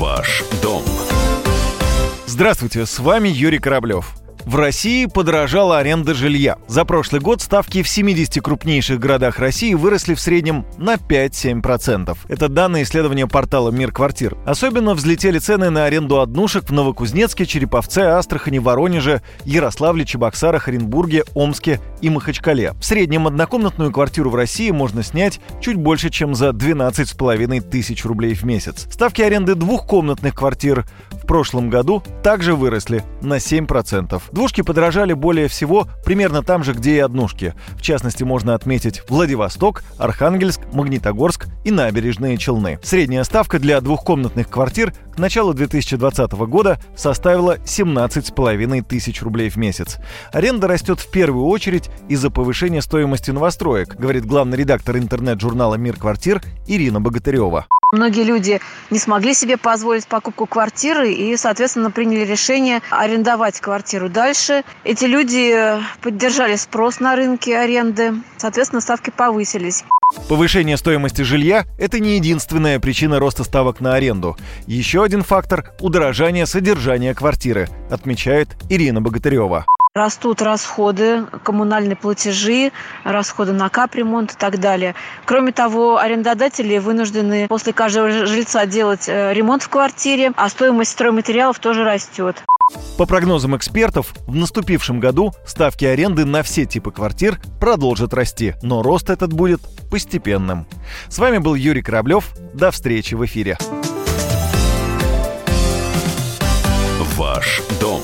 Ваш дом. Здравствуйте, с вами Юрий Кораблев. В России подорожала аренда жилья. За прошлый год ставки в 70 крупнейших городах России выросли в среднем на 5-7%. Это данные исследования портала «Мир квартир». Особенно взлетели цены на аренду однушек в Новокузнецке, Череповце, Астрахани, Воронеже, Ярославле, Чебоксарах, Оренбурге, Омске и Махачкале. В среднем однокомнатную квартиру в России можно снять чуть больше, чем за 12,5 тысяч рублей в месяц. Ставки аренды двухкомнатных квартир в прошлом году также выросли на 7%. Двушки подорожали более всего примерно там же, где и однушки. В частности, можно отметить Владивосток, Архангельск, Магнитогорск и набережные Челны. Средняя ставка для двухкомнатных квартир к началу 2020 года составила 17,5 тысяч рублей в месяц. Аренда растет в первую очередь из-за повышения стоимости новостроек, говорит главный редактор интернет-журнала «Мир квартир» Ирина Богатырева. Многие люди не смогли себе позволить покупку квартиры и, соответственно, приняли решение арендовать квартиру дальше. Эти люди поддержали спрос на рынке аренды, соответственно, ставки повысились. Повышение стоимости жилья – это не единственная причина роста ставок на аренду. Еще один фактор – удорожание содержания квартиры, отмечает Ирина Богатырева. Растут расходы, коммунальные платежи, расходы на капремонт и так далее. Кроме того, арендодатели вынуждены после каждого жильца делать э, ремонт в квартире, а стоимость стройматериалов тоже растет. По прогнозам экспертов, в наступившем году ставки аренды на все типы квартир продолжат расти, но рост этот будет постепенным. С вами был Юрий Кораблев. До встречи в эфире. Ваш дом